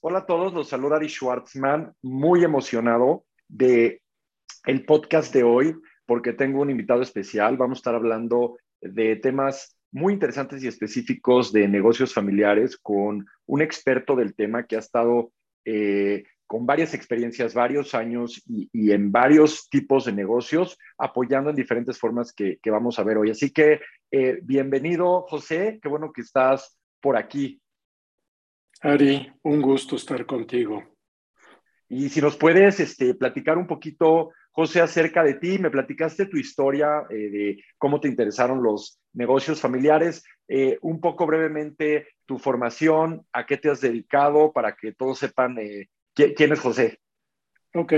Hola a todos, los saluda Ari Schwartzman, muy emocionado de el podcast de hoy porque tengo un invitado especial. Vamos a estar hablando de temas muy interesantes y específicos de negocios familiares con un experto del tema que ha estado eh, con varias experiencias, varios años y, en varios tipos de negocios, apoyando en diferentes formas que, vamos a ver hoy. Así que eh, bienvenido, José, qué bueno que estás por aquí. Ari, un gusto estar contigo. Y si nos puedes este, platicar un poquito, José, acerca de ti, me platicaste tu historia eh, de cómo te interesaron los negocios familiares, eh, un poco brevemente tu formación, a qué te has dedicado para que todos sepan eh, quién, es José. Ok,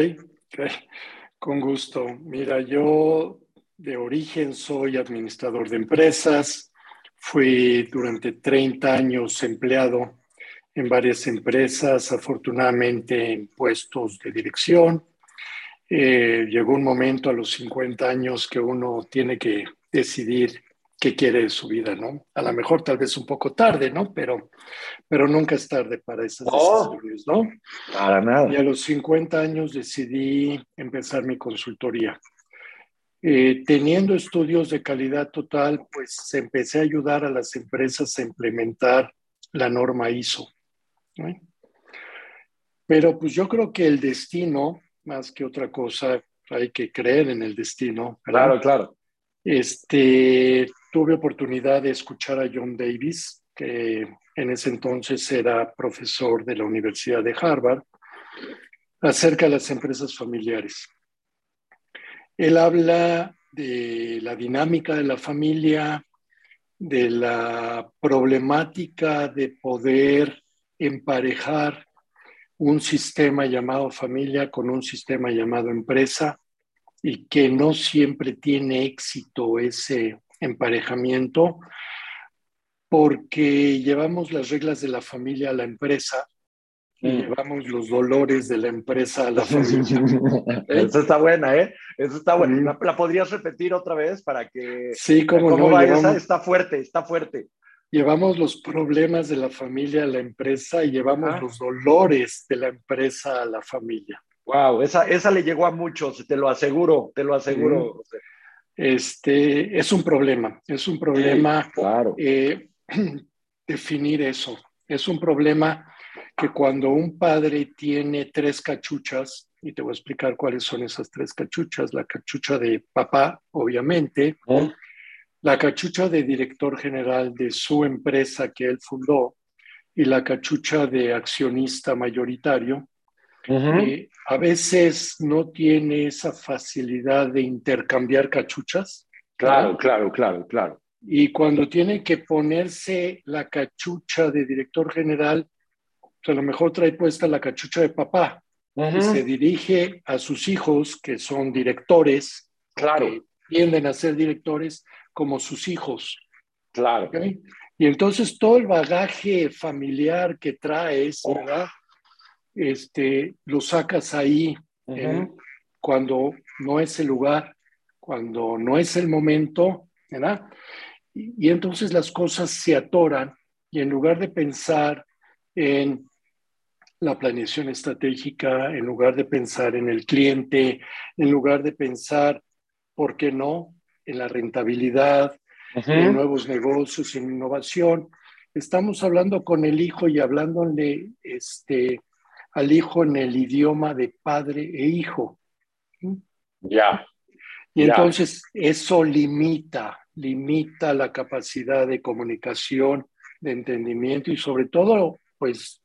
con gusto. Mira, yo de origen soy administrador de empresas, fui durante 30 años empleado en varias empresas, afortunadamente en puestos de dirección. Eh, llegó un momento a los 50 años que uno tiene que decidir qué quiere de su vida, ¿no? A lo mejor tal vez un poco tarde, ¿no? Pero, pero nunca es tarde para esas decisiones, ¿no? Para nada. Y a los 50 años decidí empezar mi consultoría. Eh, teniendo estudios de calidad total, pues empecé a ayudar a las empresas a implementar la norma ISO. Pero pues yo creo que el destino, más que otra cosa, hay que creer en el destino. Claro, claro. Este, tuve oportunidad de escuchar a John Davis, que en ese entonces era profesor de la Universidad de Harvard, acerca de las empresas familiares. Él habla de la dinámica de la familia, de la problemática de poder emparejar un sistema llamado familia con un sistema llamado empresa y que no siempre tiene éxito ese emparejamiento porque llevamos las reglas de la familia a la empresa y mm. llevamos los dolores de la empresa a la familia. Eso está buena, ¿eh? Eso está buena. ¿La, podrías repetir otra vez para que... Sí, como no. Va Está fuerte, está fuerte llevamos los problemas de la familia a la empresa y llevamos los dolores de la empresa a la familia. Wow, esa, esa le llegó a muchos, te lo aseguro, te lo aseguro. Este, es un problema, es un problema claro. Eh, definir eso. Es un problema que cuando un padre tiene tres cachuchas, y te voy a explicar cuáles son esas tres cachuchas, la cachucha de papá, obviamente, la cachucha de director general de su empresa que él fundó y la cachucha de accionista mayoritario, eh, a veces no tiene esa facilidad de intercambiar cachuchas. Claro, claro, claro, claro. Y cuando tiene que ponerse la cachucha de director general, pues a lo mejor trae puesta la cachucha de papá y se dirige a sus hijos, que son directores, claro. que tienden a ser directores, como sus hijos. Claro. Y entonces todo el bagaje familiar que traes, ¿verdad? Este, lo sacas ahí cuando no es el lugar, cuando no es el momento, ¿verdad? Y, y entonces las cosas se atoran y en lugar de pensar en la planeación estratégica, en lugar de pensar en el cliente, en lugar de pensar, ¿por qué no? En la rentabilidad, en nuevos negocios, en innovación. Estamos hablando con el hijo y hablándole este, al hijo en el idioma de padre e hijo. Ya. Y entonces eso limita, limita la capacidad de comunicación, de entendimiento y sobre todo, pues,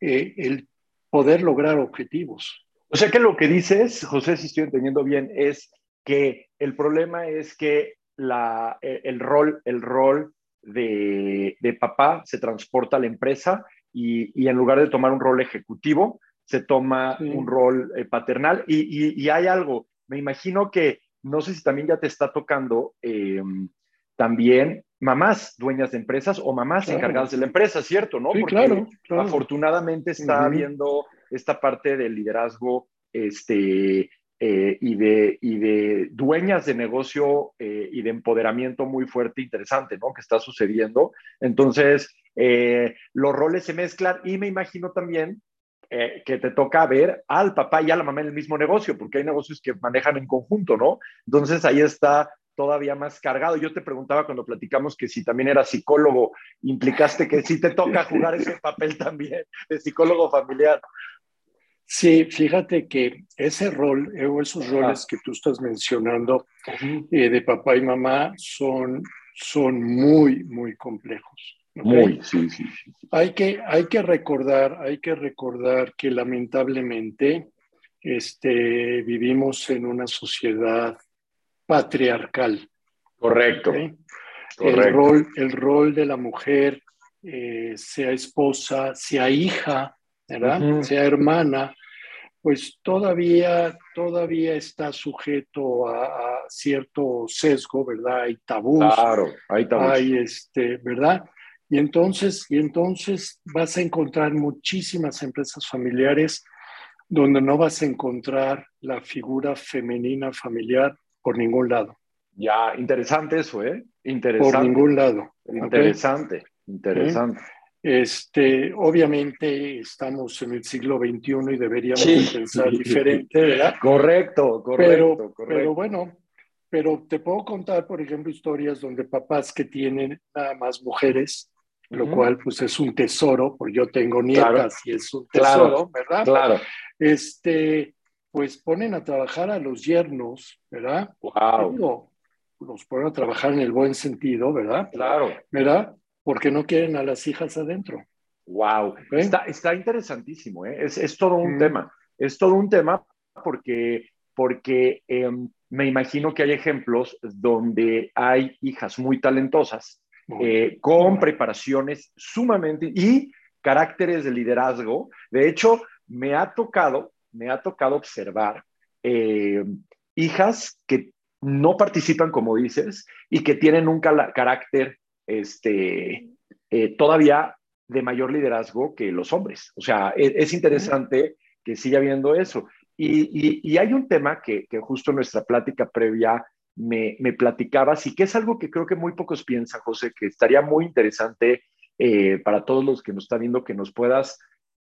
eh, el poder lograr objetivos. O sea que lo que dices, José, si estoy entendiendo bien, es que el problema es que la, e, el rol, el rol de, papá se transporta a la empresa y, en lugar de tomar un rol ejecutivo, se toma un rol eh, paternal. Y, hay algo, me imagino que, no sé si también ya te está tocando em, también mamás dueñas de empresas o mamás encargadas de la empresa, ¿cierto? ¿no? Porque claro, afortunadamente está habiendo esta parte del liderazgo este, eh, y, de, y de dueñas de negocio eh, y de empoderamiento muy fuerte interesante, ¿no? Que está sucediendo. Entonces, eh, los roles se mezclan y me imagino también que te toca ver al papá y a la mamá en el mismo negocio, porque hay negocios que manejan en conjunto, ¿no? Entonces ahí está todavía más cargado. Yo te preguntaba cuando platicamos que si también era psicólogo, implicaste que sí te toca jugar ese papel también de psicólogo familiar. Sí, fíjate que ese rol eh, o esos roles que tú estás mencionando eh, de papá y mamá son, son muy, muy complejos. Muy, sí, sí, Hay que, hay que recordar, hay que recordar que lamentablemente este, vivimos en una sociedad patriarcal. Correcto. El, rol, el rol de la mujer, eh, sea esposa, sea hija, ¿verdad? Sea hermana, pues todavía, todavía está sujeto a, cierto sesgo, ¿verdad? Hay tabús. Claro, hay tabús. Hay este, ¿verdad? Y entonces, y entonces vas a encontrar muchísimas empresas familiares donde no vas a encontrar la figura femenina familiar por ningún lado. Ya, interesante eso, ¿eh? Interesante. Por ningún lado. Interesante, interesante. Este, obviamente estamos en el siglo XXI y deberíamos pensar diferente, ¿verdad? Correcto, correcto, pero, Pero bueno, pero te puedo contar, por ejemplo, historias donde papás que tienen nada más mujeres, lo cual pues es un tesoro, porque yo tengo nietas y es un tesoro, ¿verdad? Claro. Este, pues ponen a trabajar a los yernos, ¿verdad? Wow. los ponen a trabajar en el buen sentido, ¿verdad? Claro. ¿Verdad? Porque no quieren a las hijas adentro. Wow. Está, está, interesantísimo, ¿eh? es, es, todo un tema. Es todo un tema porque, porque em, me imagino que hay ejemplos donde hay hijas muy talentosas, eh, con preparaciones sumamente y caracteres de liderazgo. De hecho, me ha tocado, me ha tocado observar eh, hijas que no participan, como dices, y que tienen un carácter este, eh, todavía de mayor liderazgo que los hombres. O sea, e-, es, interesante que siga habiendo eso. Y, hay un tema que, justo en nuestra plática previa me, me platicabas y que es algo que creo que muy pocos piensan, José, que estaría muy interesante eh, para todos los que nos están viendo que nos puedas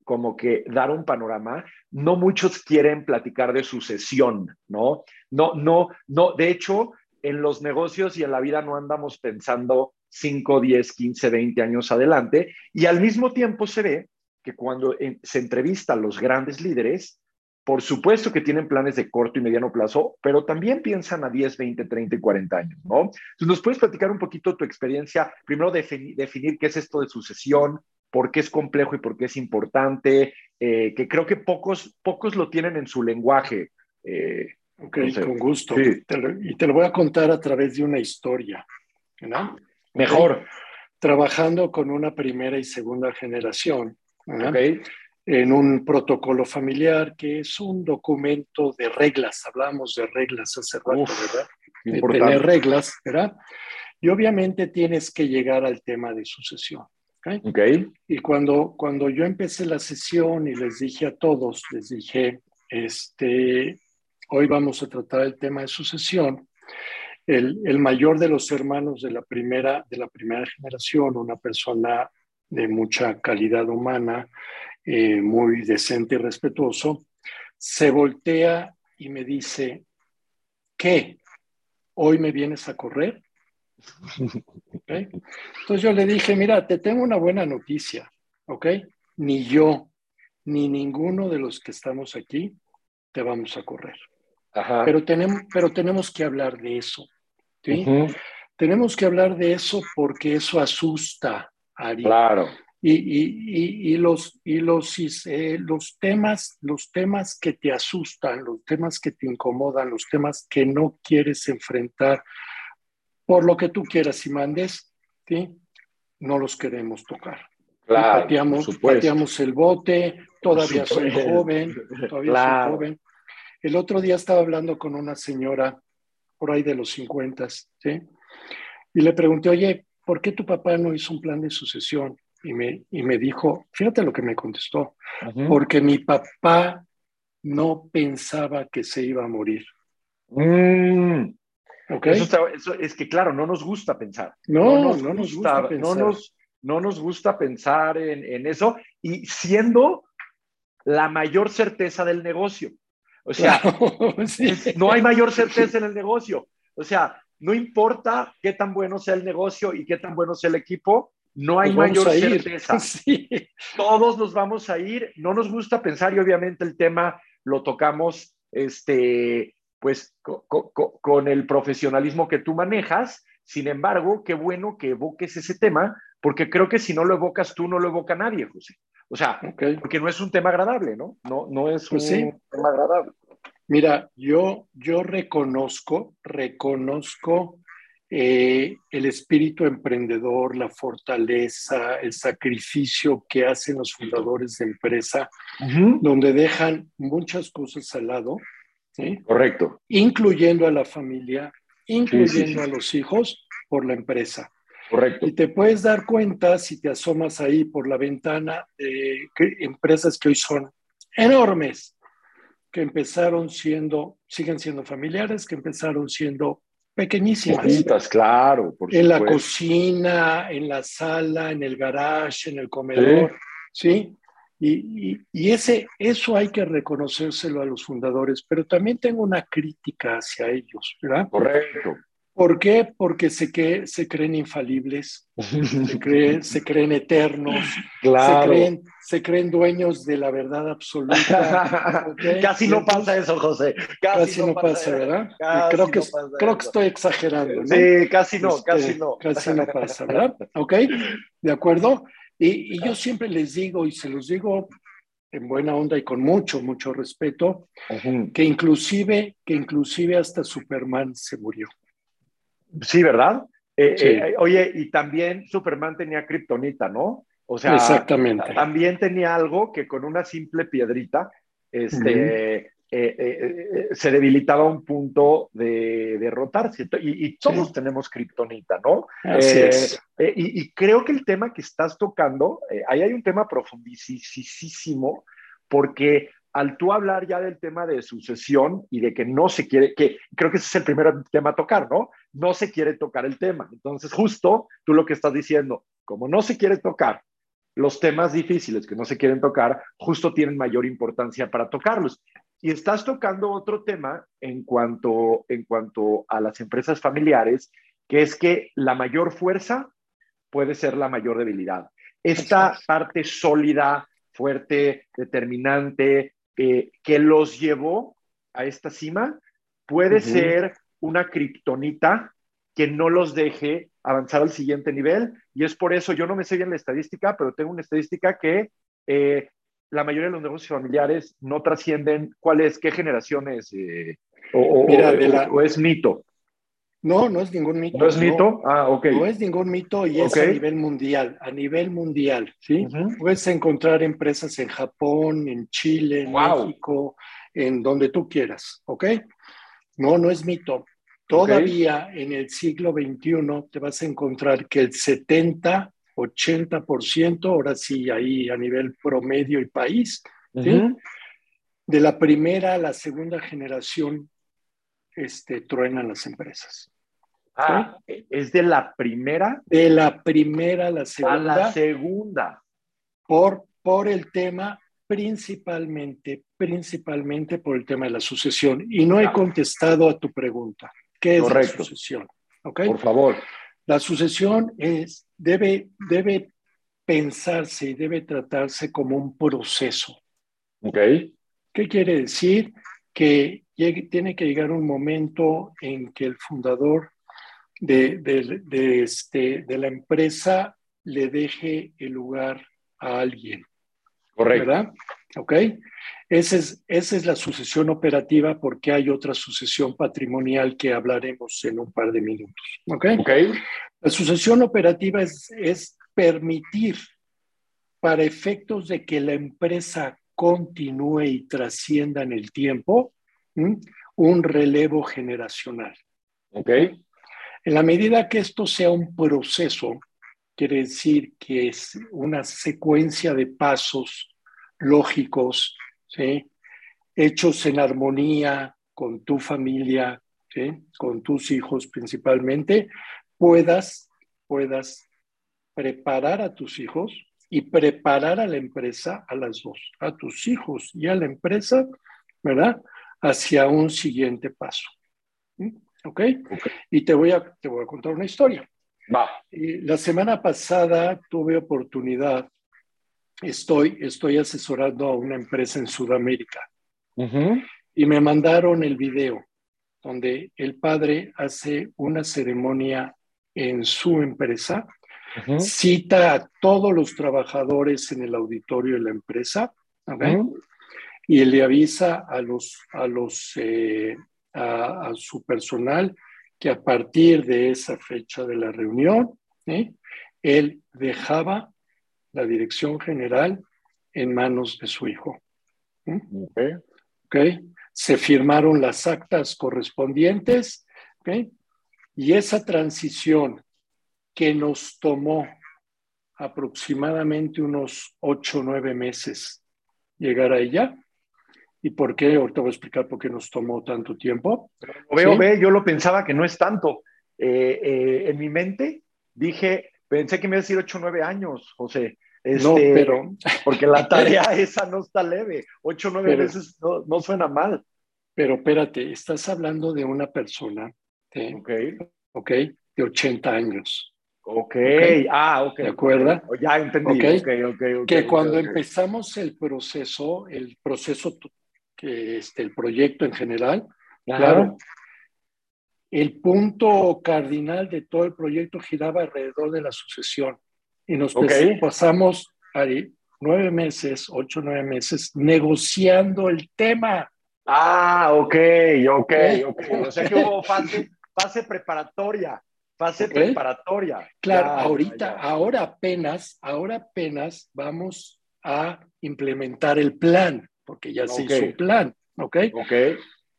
como que dar un panorama. No muchos quieren platicar de sucesión, ¿no? No, no, no. De hecho, en los negocios y en la vida no andamos pensando 5, 10, 15, 20 años adelante. Y al mismo tiempo se ve que cuando se entrevista a los grandes líderes, por supuesto que tienen planes de corto y mediano plazo, pero también piensan a 10, 20, 30 y 40 años, ¿no? Entonces, ¿nos puedes platicar un poquito tu experiencia? Primero, definir qué es esto de sucesión, por qué es complejo y por qué es importante, eh, que creo que pocos, pocos lo tienen en su lenguaje. Eh, ok, con gusto. y te lo voy a contar a través de una historia. ¿no? Mejor. Trabajando con una primera y segunda generación. En un protocolo familiar que es un documento de reglas. Hablamos de reglas hace rato, ¿verdad? De tener reglas, ¿verdad? Y obviamente tienes que llegar al tema de sucesión. Okay. Y cuando, cuando yo empecé la sesión y les dije a todos, les dije, este, hoy vamos a tratar el tema de sucesión, el, el, mayor de los hermanos de la, primera, de la primera generación, una persona de mucha calidad humana, eh, muy decente y respetuoso, se voltea y me dice, ¿qué? ¿Hoy me vienes a correr? Entonces yo le dije, mira, te tengo una buena noticia, ¿ok? Ni yo, ni ninguno de los que estamos aquí te vamos a correr. Pero, tenemos, pero tenemos que hablar de eso, ¿sí? Tenemos que hablar de eso porque eso asusta a Ari. Claro. Y, y, y, los, y los, eh, los, temas, los temas que te asustan, los temas que te incomodan, los temas que no quieres enfrentar, por lo que tú quieras y mandes, ¿sí? no los queremos tocar. Claro, pateamos, el bote, todavía soy joven, todavía soy joven. El otro día estaba hablando con una señora por ahí de los 50, ¿sí? Y le pregunté, oye, ¿por qué tu papá no hizo un plan de sucesión? Y me, y me dijo, fíjate lo que me contestó, porque mi papá no pensaba que se iba a morir. Mm. Eso, es que, claro, no nos gusta pensar. No, no nos, gusta, pensar. No nos, gusta pensar en, eso y siendo la mayor certeza del negocio. O sea, no hay mayor certeza en el negocio. O sea, no importa qué tan bueno sea el negocio y qué tan bueno sea el equipo, no hay mayor certeza. Todos nos vamos a ir, no nos gusta pensar y obviamente el tema lo tocamos este, pues con el profesionalismo que tú manejas. Sin embargo, qué bueno que evoques ese tema, porque creo que si no lo evocas tú, no lo evoca nadie, José. O sea, porque no es un tema agradable, ¿no? No, no es pues un tema agradable. Mira, yo, yo reconozco, reconozco eh, el espíritu emprendedor, la fortaleza, el sacrificio que hacen los fundadores de empresa, donde dejan muchas cosas al lado. Correcto. Incluyendo a la familia, incluyendo a los hijos por la empresa. Correcto. Y te puedes dar cuenta si te asomas ahí por la ventana de empresas que hoy son enormes, que empezaron siendo, siguen siendo familiares, que empezaron siendo pequeñísimas. claro, por En la cocina, en la sala, en el garage, en el comedor, ¿sí? Y, y, ese, eso hay que reconocérselo a los fundadores, pero también tengo una crítica hacia ellos, ¿verdad? Correcto. ¿Por qué? Porque se, que, se creen infalibles, se, creen, se creen eternos, se, creen, se creen dueños de la verdad absoluta. Casi no pasa eso, José. Casi, no, pasa, ¿verdad? creo, que, creo que estoy exagerando. ¿no? Sí, casi no, este, casi no. Casi no pasa, ¿verdad? ¿Ok? ¿De acuerdo? Y, y yo siempre les digo, y se los digo en buena onda y con mucho, mucho respeto, que inclusive, que inclusive hasta Superman se murió. Sí, ¿verdad? Eh, eh, oye, y también Superman tenía kriptonita, ¿no? O sea, Exactamente. también tenía algo que con una simple piedrita este, eh, se debilitaba un punto de derrotarse. Y, y todos tenemos kriptonita, ¿no? Así es. Y, y, creo que el tema que estás tocando, ahí hay un tema profundísimo, porque al tú hablar ya del tema de sucesión y de que no se quiere, que creo que ese es el primer tema a tocar, ¿no? No se quiere tocar el tema. Entonces, justo tú lo que estás diciendo, como no se quiere tocar los temas difíciles que no se quieren tocar, justo tienen mayor importancia para tocarlos. Y estás tocando otro tema en cuanto, en cuanto a las empresas familiares, que es que la mayor fuerza puede ser la mayor debilidad. Esta parte sólida, fuerte, determinante, eh, que los llevó a esta cima puede ser una kriptonita que no los deje avanzar al siguiente nivel. Y es por eso, yo no me sé bien la estadística, pero tengo una estadística que eh, la mayoría de los negocios familiares no trascienden cuál es, qué generaciones, eh, o, o, es mito. No, no es ningún mito. ¿No es mito? Ah, ok. No es ningún mito y es a nivel mundial, a nivel mundial, ¿sí? Puedes encontrar empresas en Japón, en Chile, en México, en donde tú quieras, ¿ok? No, no es mito. Todavía en el siglo XXI te vas a encontrar que el 70, 80%, ahora sí, ahí a nivel promedio y país, ¿sí? De la primera a la segunda generación este, truenan las empresas. Ah, es de la primera. De la primera a la segunda. A la segunda. Por, por el tema, principalmente, principalmente por el tema de la sucesión. Y no he contestado a tu pregunta. ¿Qué es la sucesión? ¿Okay? Por favor. La sucesión es, debe, debe pensarse y debe tratarse como un proceso. Ok. ¿Qué quiere decir? Que tiene que llegar un momento en que el fundador de, este, de la empresa le deje el lugar a alguien. Correcto. ¿Verdad? ¿Ok? Esa es, esa es la sucesión operativa porque hay otra sucesión patrimonial que hablaremos en un par de minutos. ¿Ok? okay. La sucesión operativa es, es permitir para efectos de que la empresa continúe y trascienda en el tiempo un relevo generacional. ¿Ok? En la medida que esto sea un proceso, quiere decir que es una secuencia de pasos lógicos, hechos en armonía con tu familia, con tus hijos principalmente, puedas, puedas preparar a tus hijos y preparar a la empresa, a las dos, a tus hijos y a la empresa, ¿verdad? Hacia un siguiente paso. ¿Mm? ¿Ok? Y te voy, a, te voy a contar una historia. Va. La semana pasada tuve oportunidad, estoy, estoy asesorando a una empresa en Sudamérica y me mandaron el video donde el padre hace una ceremonia en su empresa, cita a todos los trabajadores en el auditorio de la empresa y le avisa a los, a los eh, a, su personal que a partir de esa fecha de la reunión, ¿eh? él dejaba la dirección general en manos de su hijo. ¿eh? Okay. Se firmaron las actas correspondientes y esa transición que nos tomó aproximadamente unos ocho o nueve meses llegar a ella, ¿Y por qué? Ahorita voy a explicar por qué nos tomó tanto tiempo. Lo veo, ve, yo lo pensaba que no es tanto. Eh, eh, en mi mente dije, pensé que me iba a decir 8 o 9 años, José. no, este, pero... Porque la tarea esa no está leve. 8 o 9 veces no, suena mal. Pero espérate, estás hablando de una persona de, okay. Okay, de 80 años. Ok, ah, ok. ¿De acuerdo? Ya entendí. Okay. Okay, que cuando empezamos el proceso, el proceso este, el proyecto en general. Claro. El punto cardinal de todo el proyecto giraba alrededor de la sucesión. Y nos pasamos ahí nueve meses, ocho, nueve meses, negociando el tema. Ah, ok, ok, ok. O sea que hubo fase, fase preparatoria, fase preparatoria. Claro, ahorita, ahora apenas, ahora apenas vamos a implementar el plan porque ya se hizo un plan, ¿ok? Ok.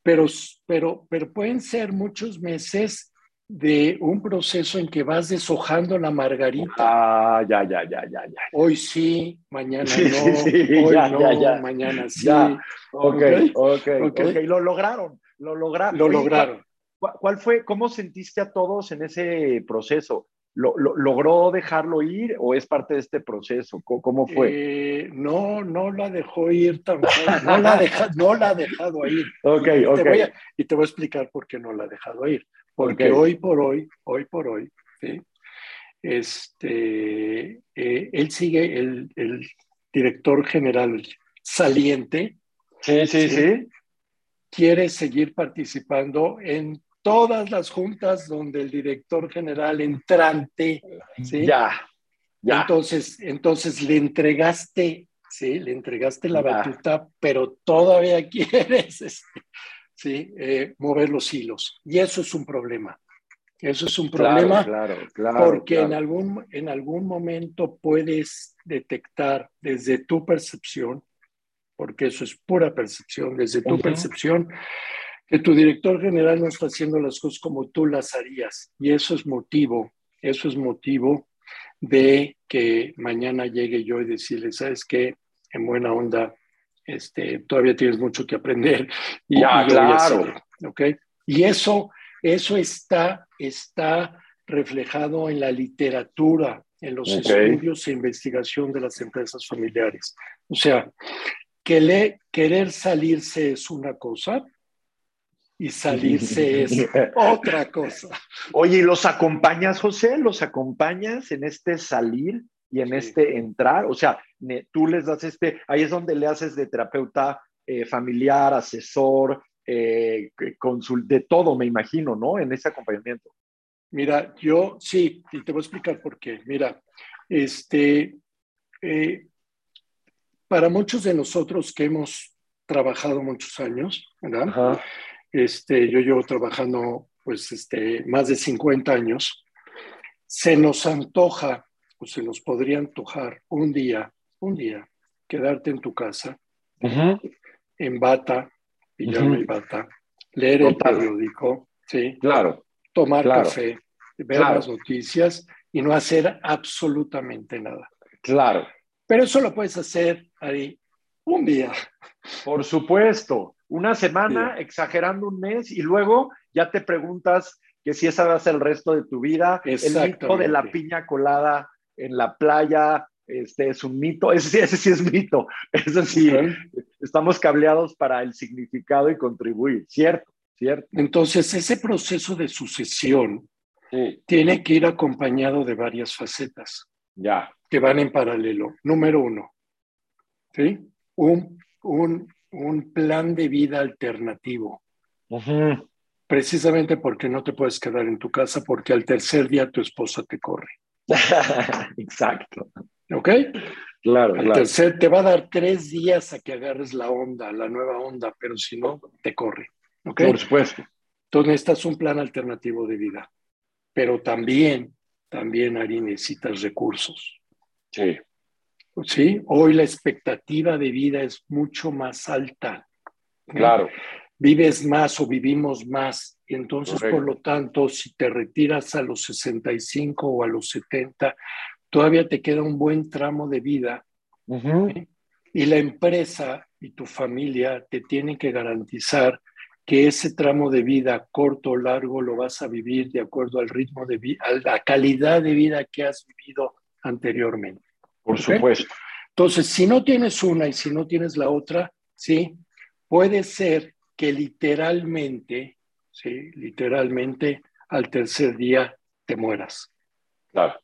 Pero, pero, pero pueden ser muchos meses de un proceso en que vas deshojando la margarita. Ah, ya, ya, ya, ya, ya. Hoy sí, mañana no. hoy no, mañana sí. Okay, ok, ok, ok. Lo lograron, lo lograron. Lo lograron. ¿Cuál fue, cómo sentiste a todos en ese proceso? ¿Lo, logró dejarlo ir o es parte de este proceso? ¿Cómo, fue? Eh, no, no la dejó ir tampoco. No la, no la ha dejado ir. Ok, y ok. Te voy a, y te voy a explicar por qué no la ha dejado ir. Porque hoy por hoy, hoy por hoy, este, eh, él sigue el, el, director general saliente. Sí, sí, sí. Quiere seguir participando en todas las juntas donde el director general entrante, ¿sí? Ya, ya. Entonces, entonces le entregaste, ¿sí? Le entregaste la batuta, pero todavía quieres, este, ¿sí? Eh, mover los hilos. Y eso es un problema. Eso es un problema claro, claro, porque En, algún, en algún momento puedes detectar desde tu percepción, porque eso es pura percepción, desde tu percepción, que tu director general no está haciendo las cosas como tú las harías. Y eso es motivo, eso es motivo de que mañana llegue yo y decirle, ¿sabes qué? En buena onda, este, todavía tienes mucho que aprender. Y, ya, claro. Y eso, eso está, está reflejado en la literatura, en los estudios e investigación de las empresas familiares. O sea, que le, querer salirse es una cosa, y salirse es otra cosa. Oye, ¿y los acompañas, José? ¿Los acompañas en este salir y en este entrar? O sea, tú les das este, ahí es donde le haces de terapeuta eh, familiar, asesor, eh, consul, de todo, me imagino, ¿no? En ese acompañamiento. Mira, yo sí, y te voy a explicar por qué. Mira, este, eh, para muchos de nosotros que hemos trabajado muchos años, ¿verdad? Ajá este, yo llevo trabajando pues este, más de 50 años, se nos antoja o se nos podría antojar un día, un día, quedarte en tu casa, en bata, pijama y bata, leer el periódico, ¿sí? Claro. tomar café, ver las noticias y no hacer absolutamente nada. Claro. Pero eso lo puedes hacer ahí un día. Por supuesto, una semana, exagerando un mes, y luego ya te preguntas que si esa va a ser el resto de tu vida, el mito de la piña colada en la playa, este es un mito, ese, ese sí es mito, ese sí, estamos cableados para el significado y contribuir, ¿cierto? ¿cierto? Entonces, ese proceso de sucesión tiene que ir acompañado de varias facetas. Ya. Que van en paralelo. Número uno, ¿sí? Un, un, un plan de vida alternativo. Precisamente porque no te puedes quedar en tu casa porque al tercer día tu esposa te corre. Exacto. ¿Ok? Claro, al tercer te va a dar tres días a que agarres la onda, la nueva onda, pero si no, te corre. ¿Ok? Por supuesto. Entonces necesitas un plan alternativo de vida. Pero también, también, Ari, necesitas recursos. Sí. Sí, hoy la expectativa de vida es mucho más alta. Claro. Vives más o vivimos más. Y entonces, por lo tanto, si te retiras a los 65 o a los 70, todavía te queda un buen tramo de vida. Y la empresa y tu familia te tienen que garantizar que ese tramo de vida, corto o largo, lo vas a vivir de acuerdo al ritmo de vida, a la calidad de vida que has vivido anteriormente. Por supuesto. Entonces, si no tienes una y si no tienes la otra, sí, puede ser que literalmente, sí, literalmente al tercer día te mueras. Claro,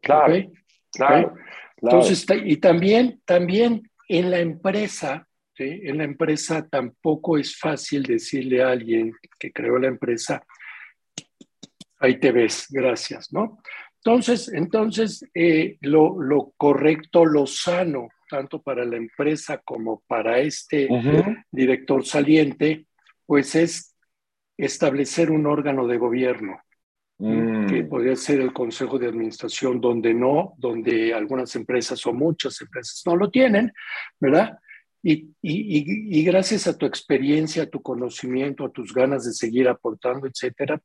claro, claro, Entonces, y también, también en la empresa, ¿sí? en la empresa tampoco es fácil decirle a alguien que creó la empresa, ahí te ves, gracias, ¿no? Entonces, entonces eh, lo, lo, correcto, lo sano, tanto para la empresa como para este director saliente, pues es establecer un órgano de gobierno, mm. que podría ser el Consejo de Administración, donde no, donde algunas empresas o muchas empresas no lo tienen, ¿verdad? Y, y, y, gracias a tu experiencia, a tu conocimiento, a tus ganas de seguir aportando, etcétera,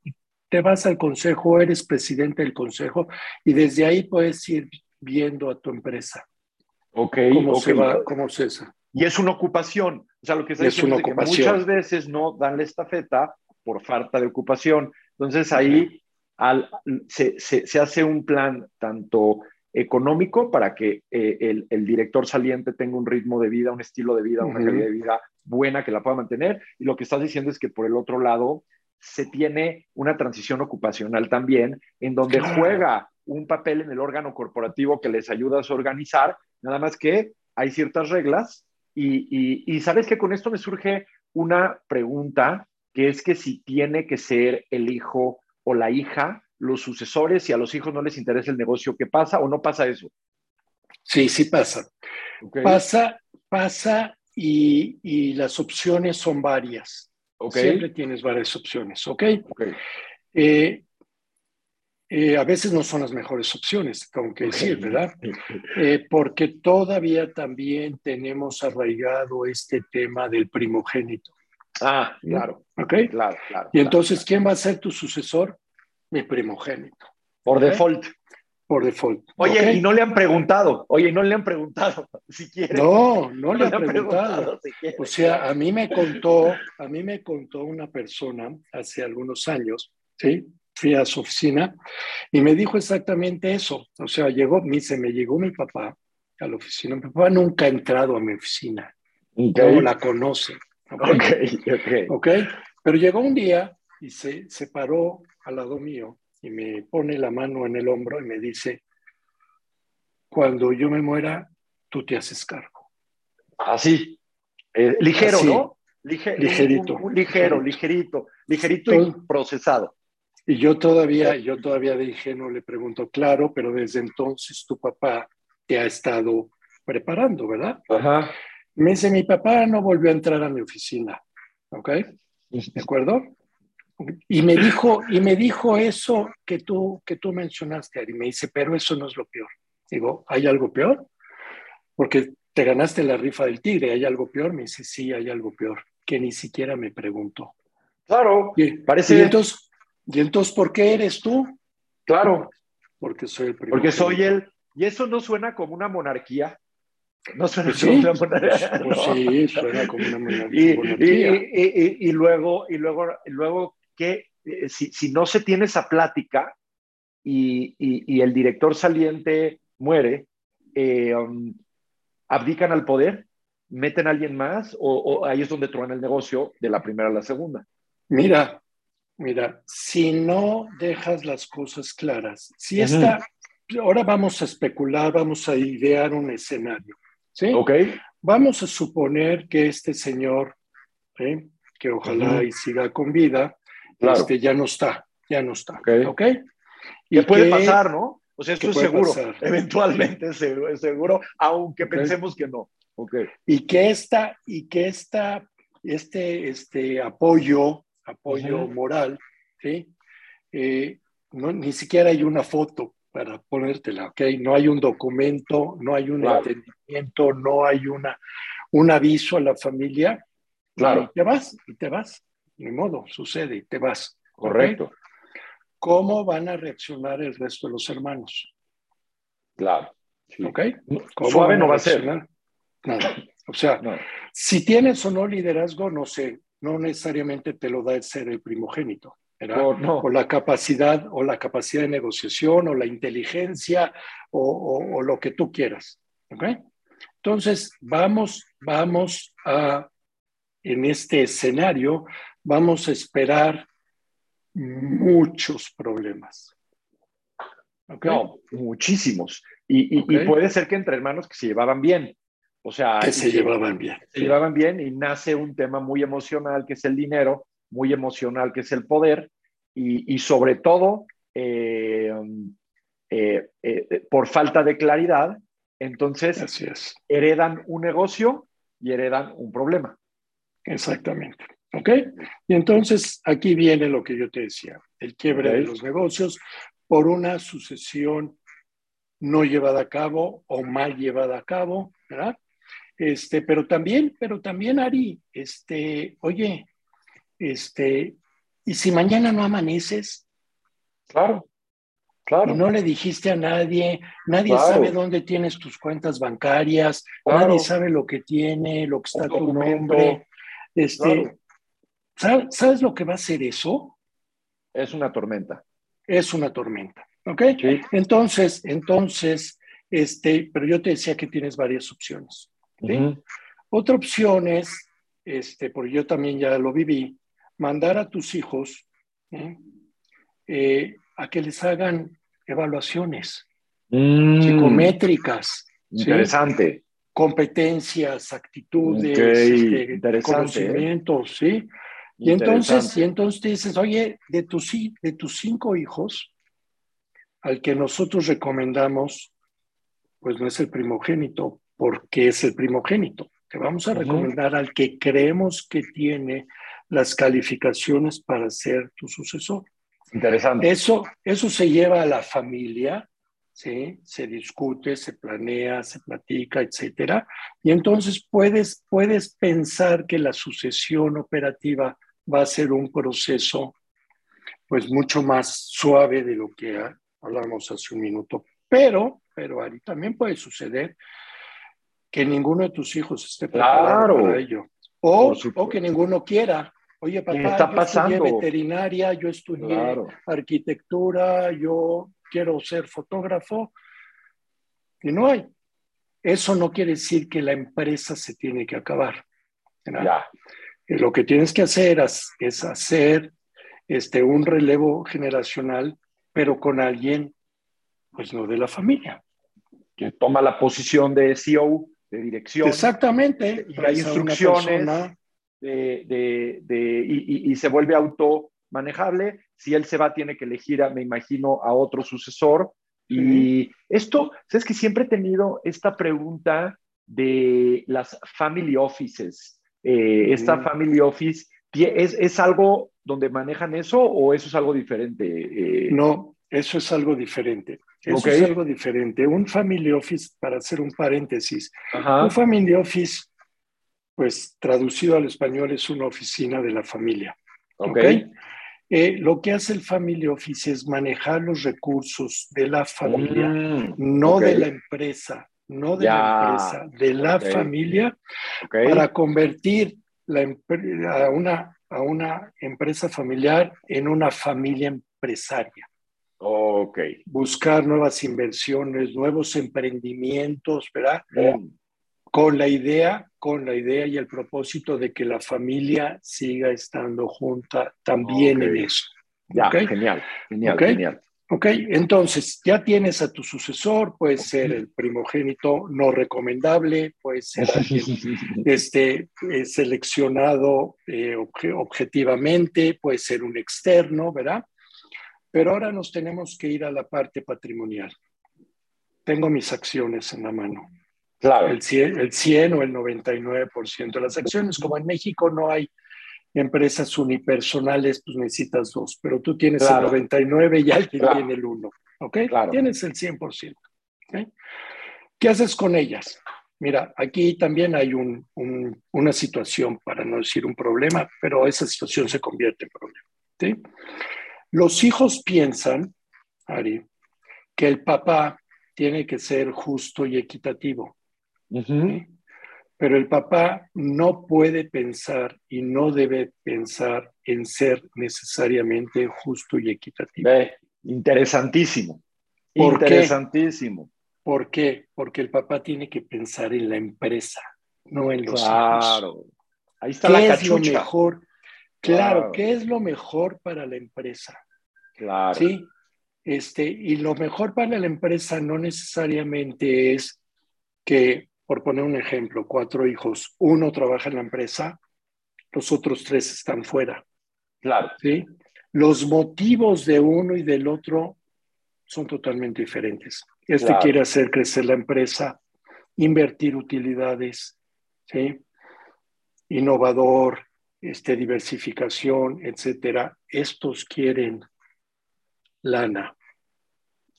te vas al consejo, eres presidente del consejo y desde ahí puedes ir viendo a tu empresa. Ok. ¿Cómo se va? ¿Cómo se Y es una ocupación. O sea, lo que está es, una ocupación. que muchas veces no dan la estafeta por falta de ocupación. Entonces ahí al, se, se, se, hace un plan tanto económico para que eh, el, el, director saliente tenga un ritmo de vida, un estilo de vida, una calidad de vida buena que la pueda mantener. Y lo que estás diciendo es que por el otro lado se tiene una transición ocupacional también, en donde juega un papel en el órgano corporativo que les ayuda a organizar, nada más que hay ciertas reglas y, sabes que con esto me surge una pregunta, que es que si tiene que ser el hijo o la hija los sucesores y a los hijos no les interesa el negocio, ¿qué pasa o no pasa eso? Sí, sí pasa. Pasa, pasa y, y las opciones son varias. Siempre tienes varias opciones, ¿ok? okay. Eh, eh, a veces no son las mejores opciones, tengo que decir, ¿verdad? Eh, porque todavía también tenemos arraigado este tema del primogénito. Ah, claro. ¿Ok? Claro, claro. Y entonces, ¿quién va a ser tu sucesor? Mi primogénito. Por default por default. Oye, y no le han preguntado, oye, no le han preguntado si quiere. No, no, le, han preguntado. o sea, a mí me contó, a mí me contó una persona hace algunos años, ¿sí? Fui a su oficina y me dijo exactamente eso. O sea, llegó, me dice, me llegó mi papá a la oficina. Mi papá nunca ha entrado a mi oficina. No la conoce. ¿okay? Okay, ok, pero llegó un día y se, se paró al lado mío y me pone la mano en el hombro y me dice, cuando yo me muera, tú te haces cargo. Así, eh, ligero, ¿no? ligerito. ligero, ligerito, ligerito y procesado. Y yo todavía, yo todavía de ingenuo le pregunto, claro, pero desde entonces tu papá te ha estado preparando, ¿verdad? Ajá. Me dice, mi papá no volvió a entrar a mi oficina, ¿ok? ¿De acuerdo? Y me dijo, y me dijo eso que tú, que tú mencionaste, Ari. Me dice, pero eso no es lo peor. Digo, ¿hay algo peor? Porque te ganaste la rifa del tigre, ¿hay algo peor? Me dice, sí, hay algo peor, que ni siquiera me preguntó. Claro, y, parece. Y entonces, ¿y entonces por qué eres tú? Claro. Porque soy el primero. Porque soy el. ¿Y eso no suena como una monarquía? No suena Pues como sí, una monarquía. Pues ¿no? sí, suena como una monarquía. y, y- y- y- y luego, y luego, y luego que eh, si, si no se tiene esa plática y, y- y el director saliente muere, eh, um, abdican al poder, meten a alguien más o, o ahí es donde truena el negocio de la primera a la segunda. Mira, mira, si no dejas las cosas claras, si esta, ahora vamos a especular, vamos a idear un escenario, ¿sí? ¿Ok? Vamos a suponer que este señor, ¿sí? que ojalá Ujú. y siga con vida, Claro. este, ya no está, ya no está, Ok. ¿ok? Y puede que- pasar, ¿no? O sea, esto es seguro. pasar. Eventualmente es seguro, es seguro, aunque pensemos que no. Ok. y que esta y que esta este este apoyo apoyo moral sí Eh, no, ni siquiera hay una foto para ponértela ok no hay un documento no hay un Claro. entendimiento no hay una un aviso a la familia Claro. y te vas y te vas ni modo sucede y te vas Correcto. cómo van a reaccionar el resto de los hermanos Claro. Sí. ok ¿Cómo Suave no va a ser. nada o sea No. Si tienes o no liderazgo, no sé, no necesariamente te lo da el ser el primogénito, ¿verdad? No, no. O la capacidad, o la capacidad de negociación, o la inteligencia, o, o- o lo que tú quieras, ¿ok? Entonces, vamos, vamos a, en este escenario, vamos a esperar muchos problemas. ¿ok? No, muchísimos. Y, y- Ok. y puede ser que entre hermanos que se llevaban bien. O sea, Que se llevaban bien. se llevaban bien y nace un tema muy emocional que es el dinero, muy emocional que es el poder y, y sobre todo eh, eh, eh, por falta de claridad, entonces Así es. heredan un negocio y heredan un problema. Exactamente. ¿Ok? Y entonces aquí viene lo que yo te decía, el quiebre de los negocios por una sucesión no llevada a cabo o mal llevada a cabo, ¿verdad? Este, pero también, pero también, Ari, este, oye, este, ¿y si mañana no amaneces Claro, claro. y no le dijiste a nadie, nadie Claro. sabe dónde tienes tus cuentas bancarias, Claro. nadie sabe lo que tiene, lo que está tu nombre, este, Claro. ¿Sabes, ¿Sabes lo que va a hacer eso? Es una tormenta. Es una tormenta, ¿ok? Sí. Entonces, entonces, este, pero yo te decía que tienes varias opciones. Otra opción es, este, porque yo también ya lo viví, mandar a tus hijos ¿eh? Eh, a que les hagan evaluaciones Mm, psicométricas. Interesante. competencias, actitudes, Ok, este, interesante, ¿eh? conocimientos, ¿sí? Y entonces, y entonces te dices, oye, de tus, de tus cinco hijos, al que nosotros recomendamos, pues no es el primogénito, porque es el primogénito. Te vamos a recomendar al que creemos que tiene las calificaciones para ser tu sucesor. Interesante. Eso, eso se lleva a la familia, ¿sí? Se discute, se planea, se platica, etcétera. Y entonces puedes, puedes pensar que la sucesión operativa va a ser un proceso pues mucho más suave de lo que hablamos hace un minuto. Pero, pero Ari, también puede suceder que ninguno de tus hijos esté preparado Claro. para ello. O, o que ninguno quiera. Oye, papá, está yo pasando? estudié veterinaria, yo estudié Claro. arquitectura, yo quiero ser fotógrafo. Y no hay. Eso no quiere decir que la empresa se tiene que acabar. Ya. Lo que tienes que hacer es, hacer este, un relevo generacional, pero con alguien, pues no de la familia. Que toma la posición de CEO, de dirección. Exactamente. Y hay traes a una instrucciones. de, de- de- y, y- y se vuelve automanejable. Si él se va, tiene que elegir, a, me imagino, a otro sucesor. Y esto, sabes que siempre he tenido esta pregunta de las family offices. Eh, ¿Esta family office es, es algo donde manejan eso o eso es algo diferente? Eh, No, eso es algo diferente. Eso es algo diferente. Un family office, para hacer un paréntesis, Ajá. un family office, pues traducido al español, es una oficina de la familia. Ok. ¿ok? Eh, lo que hace el family office es manejar los recursos de la familia, Mm, no de la empresa, no de la empresa, de la familia, para convertir la, a, una, a una empresa familiar en una familia empresaria. Ok. Buscar nuevas inversiones, nuevos emprendimientos, ¿verdad? Mm. Con la idea, con la idea y el propósito de que la familia siga estando junta también en eso. Ya, genial, genial, genial. Ok, entonces ya tienes a tu sucesor, puede ser el primogénito no recomendable, puede ser alguien este, eh, seleccionado eh, objetivamente, puede ser un externo, ¿verdad? Pero ahora nos tenemos que ir a la parte patrimonial. Tengo mis acciones en la mano. Claro. El 100, el 100 o el 99% de las acciones, como en México no hay empresas unipersonales, pues necesitas dos, pero tú tienes el 99 y alguien tiene el 1, ¿ok? Tienes el 100%. ¿Qué haces con ellas? Mira, aquí también hay un, una situación, para no decir un problema, pero esa situación se convierte en problema. ¿sí? Los hijos piensan, Ari, que el papá tiene que ser justo y equitativo. Pero el papá no puede pensar y no debe pensar en ser necesariamente justo y equitativo. interesantísimo. interesantísimo. ¿Por qué? Porque el papá tiene que pensar en la empresa, no en los claro. Ahí está la cachucha. Es lo mejor? Claro, ¿qué es lo mejor para la empresa? Claro. Sí. Este, y lo mejor para la empresa no necesariamente es que por poner un ejemplo, cuatro hijos, uno trabaja en la empresa, los otros tres están fuera. Claro. ¿sí? Los motivos de uno y del otro son totalmente diferentes. Este quiere hacer crecer la empresa, invertir utilidades, ¿sí? innovador, este, diversificación, etcétera. Estos quieren lana.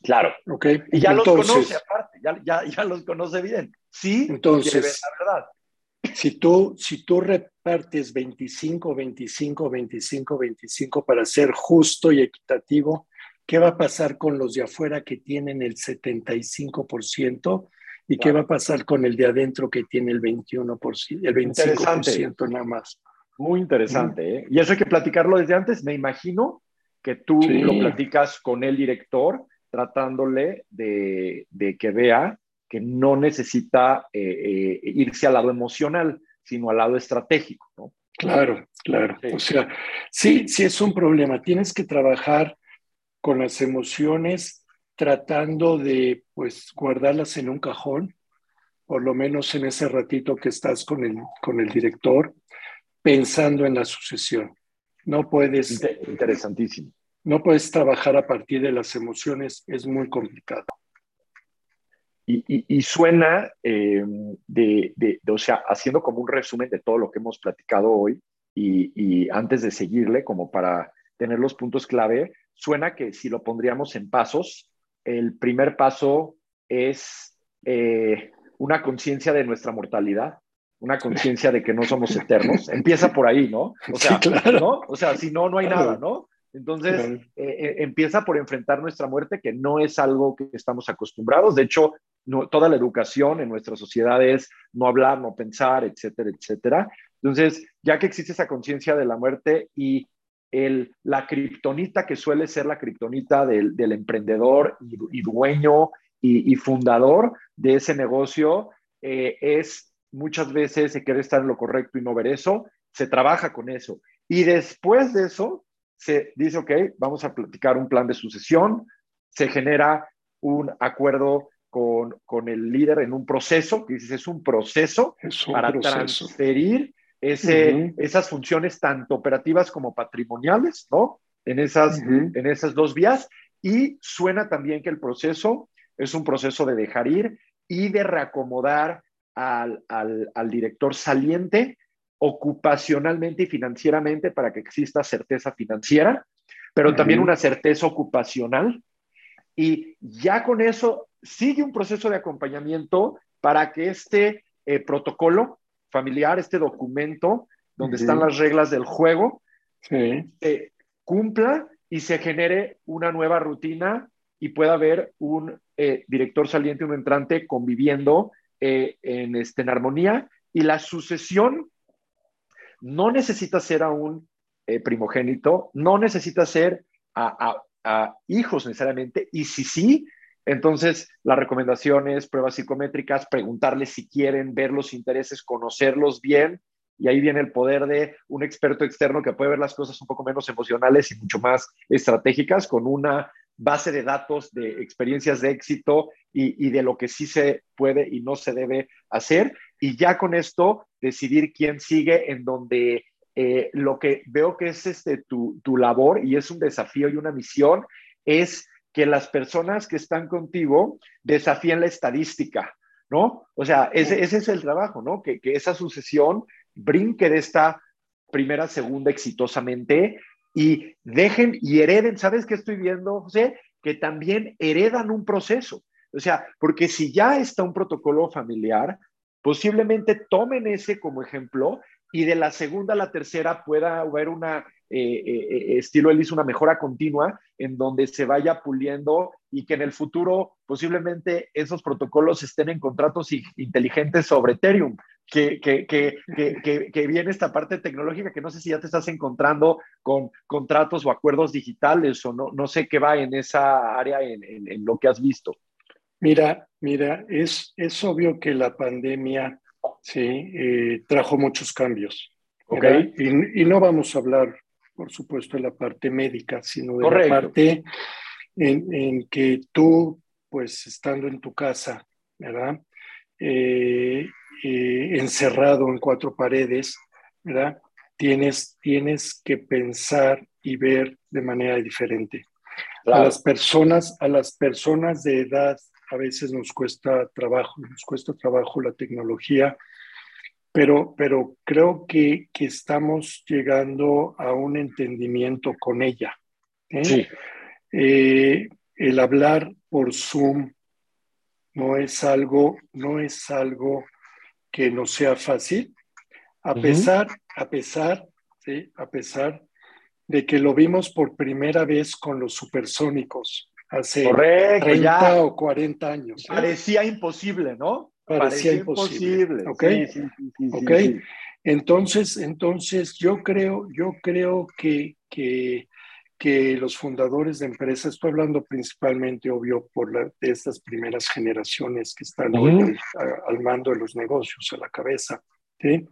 Claro. ¿Ok? Y ya los conoce aparte, ya, ya los conoce bien. Sí, entonces, la verdad. Si tú, si tú repartes 25, 25, 25, 25 para ser justo y equitativo, ¿qué va a pasar con los de afuera que tienen el 75%? ¿Y qué va a pasar con el de adentro que tiene el 21%, el 25% nada más? Muy interesante, ¿eh? Y eso hay que platicarlo desde antes. Me imagino que tú lo platicas con el director, tratándole de, de que vea que no necesita eh, eh, irse al lado emocional, sino al lado estratégico, ¿no? Claro, claro. O sea, sí, sí es un problema. Tienes que trabajar con las emociones tratando de, pues, guardarlas en un cajón, por lo menos en ese ratito que estás con el, con el director, pensando en la sucesión. No puedes... Interesantísimo. No puedes trabajar a partir de las emociones, es muy complicado. Y, suena eh, de, o sea, haciendo como un resumen de todo lo que hemos platicado hoy y, antes de seguirle, como para tener los puntos clave, suena que si lo pondríamos en pasos, el primer paso es eh, una conciencia de nuestra mortalidad, una conciencia de que no somos eternos. Empieza por ahí, ¿no? O sea, ¿no? O sea, si no, no hay nada, ¿no? Entonces, eh, eh, empieza por enfrentar nuestra muerte, que no es algo que estamos acostumbrados. De hecho, toda la educación en nuestra sociedad es no hablar, no pensar, etcétera, etcétera. Entonces, ya que existe esa conciencia de la muerte y el, la kriptonita que suele ser la kriptonita del, del, emprendedor y, dueño y, fundador de ese negocio, eh, es muchas veces se quiere estar en lo correcto y no ver eso, se trabaja con eso. Y después de eso, se dice, ok, vamos a platicar un plan de sucesión, se genera un acuerdo con, con el líder en un proceso, que dices, es un proceso para transferir ese, esas funciones tanto operativas como patrimoniales, ¿no? En esas, en esas dos vías. Y suena también que el proceso es un proceso de dejar ir y de reacomodar al, al, al director saliente ocupacionalmente y financieramente para que exista certeza financiera, pero también una certeza ocupacional. Y ya con eso sigue un proceso de acompañamiento para que este eh, protocolo familiar, este documento donde están las reglas del juego, se cumpla y se genere una nueva rutina y pueda haber un eh, director saliente y un entrante conviviendo eh, en, este, en armonía. Y la sucesión no necesita ser a un primogénito, no necesita ser a, hijos necesariamente, y si sí, entonces las recomendaciones, pruebas psicométricas, preguntarles si quieren ver los intereses, conocerlos bien, y ahí viene el poder de un experto externo que puede ver las cosas un poco menos emocionales y mucho más estratégicas con una base de datos de experiencias de éxito y, de lo que sí se puede y no se debe hacer. Y ya con esto decidir quién sigue en donde eh, lo que veo que es este, tu, labor y es un desafío y una misión es que las personas que están contigo desafíen la estadística, ¿no? O sea, ese, es el trabajo, ¿no? Que, que esa sucesión brinque de esta primera, segunda exitosamente y dejen y hereden, ¿sabes qué estoy viendo, José? Que también heredan un proceso. O sea, porque si ya está un protocolo familiar, posiblemente tomen ese como ejemplo y de la segunda a la tercera pueda haber una, eh, eh, eh, estilo él hizo una mejora continua en donde se vaya puliendo y que en el futuro posiblemente esos protocolos estén en contratos inteligentes sobre Ethereum, que, que, que, que, viene esta parte tecnológica que no sé si ya te estás encontrando con contratos o acuerdos digitales o no, no sé qué va en esa área en, en, lo que has visto. Mira, mira, es, es obvio que la pandemia sí, eh, trajo muchos cambios. Okay. Y, y, no vamos a hablar, por supuesto, de la parte médica, sino de la parte en, en, que tú, pues estando en tu casa, ¿verdad? Eh, eh, encerrado en cuatro paredes, ¿verdad? Tienes, tienes que pensar y ver de manera diferente. A las personas, a las personas de edad a veces nos cuesta trabajo, nos cuesta trabajo la tecnología, pero, pero creo que, que estamos llegando a un entendimiento con ella. ¿eh? Sí. Eh, el hablar por Zoom no es algo, no es algo que no sea fácil, a pesar, a pesar, ¿sí? a pesar de que lo vimos por primera vez con los supersónicos hace Correcto, 30 o 40 años. ¿eh? Parecía imposible, ¿no? Parecía, imposible. ¿Ok? okay. Entonces, entonces yo creo, yo creo que, que, que, los fundadores de empresas, estoy hablando principalmente, obvio, por la, de estas primeras generaciones que están hoy al, mando de los negocios, a la cabeza, ¿sí?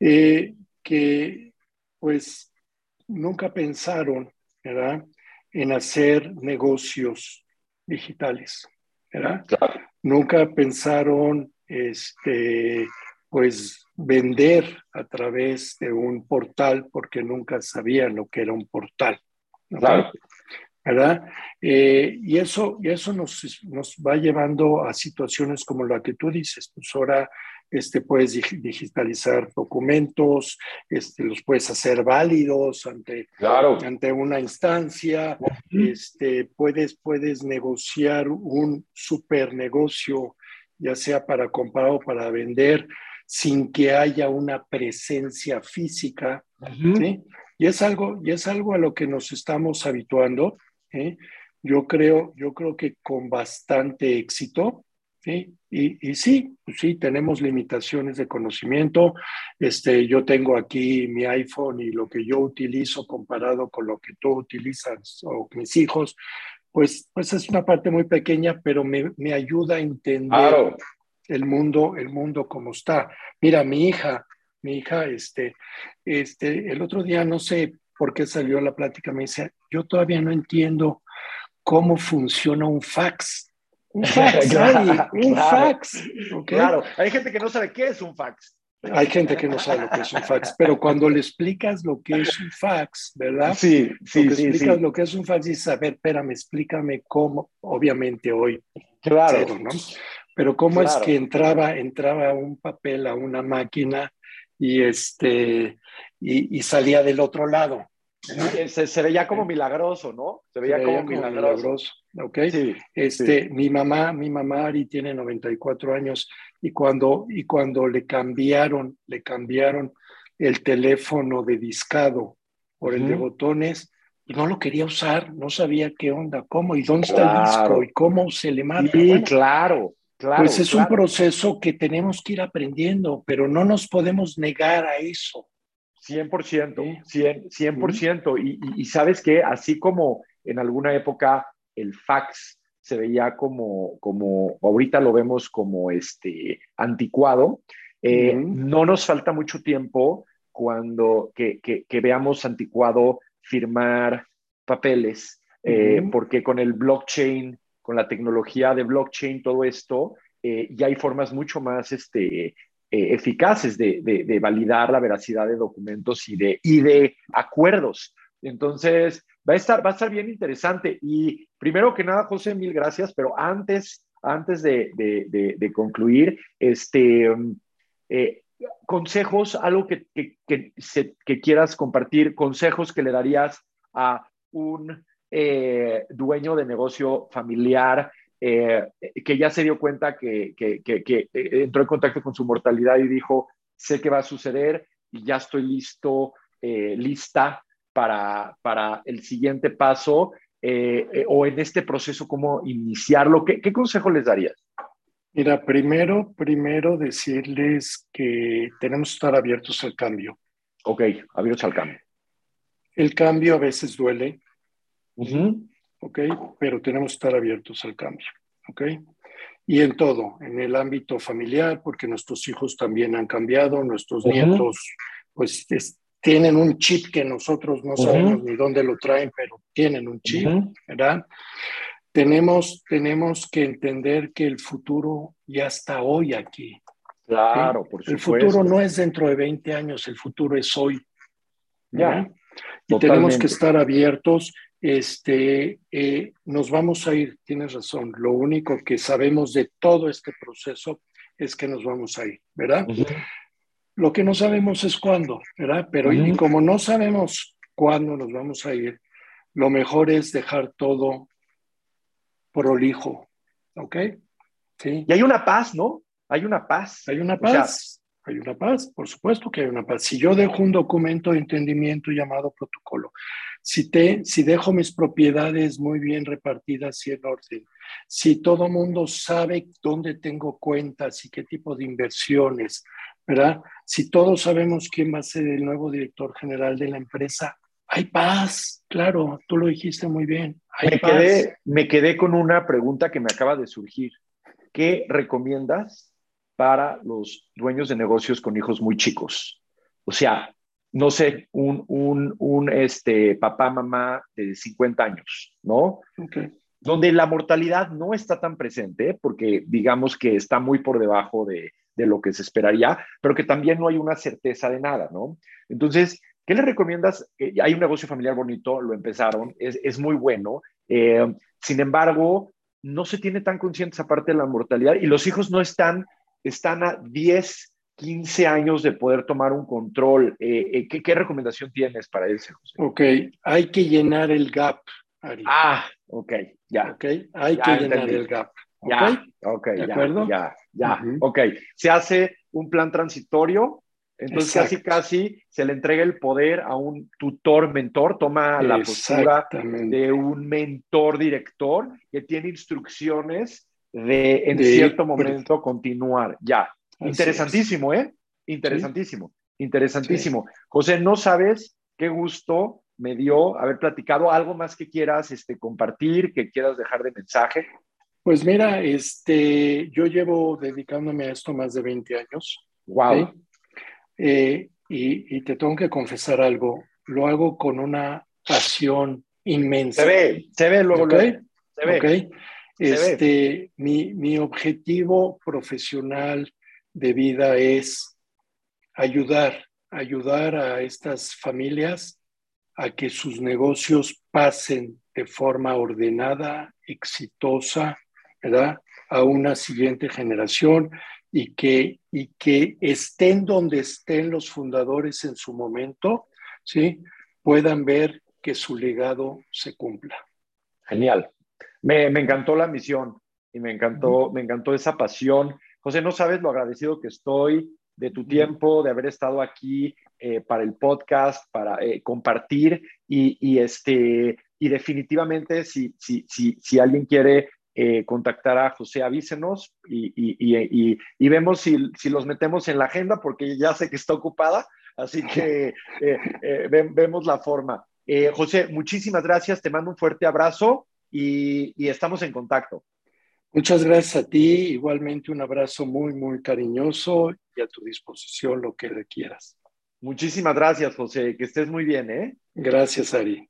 Eh, que pues nunca pensaron, ¿verdad? en hacer negocios digitales, ¿verdad? Nunca pensaron, este, pues, vender a través de un portal porque nunca sabían lo que era un portal, ¿verdad? Eh, y eso, y eso nos, nos va llevando a situaciones como la que tú dices, pues ahora este, puedes digitalizar documentos, este, los puedes hacer válidos ante, ante una instancia, este, puedes, puedes negociar un super negocio, ya sea para comprar o para vender, sin que haya una presencia física. Y, es algo, y es algo a lo que nos estamos habituando. ¿eh? Yo, creo, yo creo que con bastante éxito. ¿Sí? Y, sí, pues sí, tenemos limitaciones de conocimiento. Este, yo tengo aquí mi iPhone y lo que yo utilizo comparado con lo que tú utilizas o mis hijos, pues, pues es una parte muy pequeña, pero me, me ayuda a entender el mundo, el mundo como está. Mira, mi hija, mi hija, este, este, el otro día no sé por qué salió la plática, me dice, yo todavía no entiendo cómo funciona un fax. Un fax, un fax. Claro, hay gente que no sabe qué es un fax. Hay gente que no sabe lo que es un fax, pero cuando le explicas lo que es un fax, ¿verdad? Sí, sí, sí. explicas lo que es un fax, y a ver, espérame, explícame cómo, obviamente hoy. Claro. ¿no? Pero cómo es que entraba, entraba un papel a una máquina y, este, y salía del otro lado. Se, veía como milagroso, ¿no? Se veía, como, milagroso. ¿ok? este, Mi mamá, mi mamá Ari tiene 94 años y cuando, y cuando le cambiaron, le cambiaron el teléfono de discado por el de botones, y no lo quería usar, no sabía qué onda, cómo y dónde está el disco y cómo se le marca. Sí, claro, claro. Pues es un proceso que tenemos que ir aprendiendo, pero no nos podemos negar a eso. 100%, 100%, 100%. Y, y, y sabes que así como en alguna época el fax se veía como, como ahorita lo vemos como este anticuado, eh, no nos falta mucho tiempo cuando que, que, veamos anticuado firmar papeles, eh, porque con el blockchain, con la tecnología de blockchain, todo esto, eh, ya hay formas mucho más este, eficaces de, de, de, validar la veracidad de documentos y de, y de acuerdos. Entonces, va a estar, va a estar bien interesante. Y primero que nada, José, mil gracias, pero antes, antes de, de, de, concluir, este, eh, consejos, algo que, que, que, se, que, quieras compartir, consejos que le darías a un eh, dueño de negocio familiar eh, que ya se dio cuenta que, que entró en contacto con su mortalidad y dijo, sé que va a suceder y ya estoy listo, lista para, para el siguiente paso eh, eh, o en este proceso, cómo iniciarlo? ¿Qué, ¿Qué, consejo les darías? Mira, primero, primero decirles que tenemos que estar abiertos al cambio. Ok, abiertos al cambio. El cambio a veces duele, ok, pero tenemos que estar abiertos al cambio, ok. Y en todo, en el ámbito familiar, porque nuestros hijos también han cambiado, nuestros nietos, pues tienen un chip que nosotros no sabemos ni dónde lo traen, pero tienen un chip, ¿verdad? Tenemos, tenemos que entender que el futuro ya está hoy aquí. Claro, por supuesto. El futuro no es dentro de 20 años, el futuro es hoy. ¿ya? Y tenemos que estar abiertos. Este, eh, nos vamos a ir, tienes razón. Lo único que sabemos de todo este proceso es que nos vamos a ir, ¿verdad? Lo que no sabemos es cuándo, ¿verdad? Pero y como no sabemos cuándo nos vamos a ir, lo mejor es dejar todo prolijo, ¿ok? Sí. Y hay una paz, ¿no? Hay una paz. Hay una paz. Hay una paz, por supuesto que hay una paz. Si yo dejo un documento de entendimiento llamado protocolo, si, te, si dejo mis propiedades muy bien repartidas y en orden, si todo mundo sabe dónde tengo cuentas y qué tipo de inversiones, ¿verdad? Si todos sabemos quién va a ser el nuevo director general de la empresa, hay paz, claro, tú lo dijiste muy bien. me, Quedé, me quedé con una pregunta que me acaba de surgir. ¿Qué recomiendas para los dueños de negocios con hijos muy chicos? O sea, no sé, un, un, un este, papá, mamá de 50 años, ¿no? Okay. Donde la mortalidad no está tan presente, porque digamos que está muy por debajo de, de lo que se esperaría, pero que también no hay una certeza de nada, ¿no? Entonces, ¿qué le recomiendas? Eh, hay un negocio familiar bonito, lo empezaron, es, es muy bueno. Eh, sin embargo, no se tiene tan consciente esa parte de la mortalidad y los hijos no están, están a 10, 15 años de poder tomar un control. Eh, ¿qué, ¿qué, recomendación tienes para eso? Ok, hay que llenar el gap. Ari. Ah, ok, ya. Ok, hay Ya que llenar entendí. el gap. Ya, ¿ok? ¿De ya, acuerdo? ya, ya, Ujú. ok. Se hace un plan transitorio, entonces casi, casi se le entrega el poder a un tutor, mentor, toma la postura de un mentor, director, que tiene instrucciones de en De- cierto momento continuar. Ya, interesantísimo, ¿eh? Interesantísimo, interesantísimo. José, no sabes qué gusto me dio haber platicado. ¿Algo más que quieras este, compartir, que quieras dejar de mensaje? Pues mira, este, yo llevo dedicándome a esto más de 20 años. Wow. Eh, y, y te tengo que confesar algo, lo hago con una pasión inmensa. Se ve, se ve luego, ¿ok? luego. Se ve. ¿ok? Este, mi, mi objetivo profesional de vida es ayudar, ayudar a estas familias a que sus negocios pasen de forma ordenada, exitosa, ¿verdad? A una siguiente generación y que, y que estén donde estén los fundadores en su momento, ¿sí? Puedan ver que su legado se cumpla. Genial. Me, me encantó la misión y me encantó, me encantó esa pasión. José, no sabes lo agradecido que estoy de tu tiempo, de haber estado aquí eh, para el podcast, para eh, compartir y, este, y definitivamente si, si, si, si alguien quiere eh, contactar a José, avísenos y, y, y, vemos si, si, los metemos en la agenda porque ya sé que está ocupada, así que vemos la forma. José, muchísimas gracias, te mando un fuerte abrazo y estamos en contacto. Muchas gracias a ti, igualmente un abrazo muy, muy cariñoso y a tu disposición lo que requieras. Muchísimas gracias, José. Que estés muy bien, ¿eh? Gracias, Ari.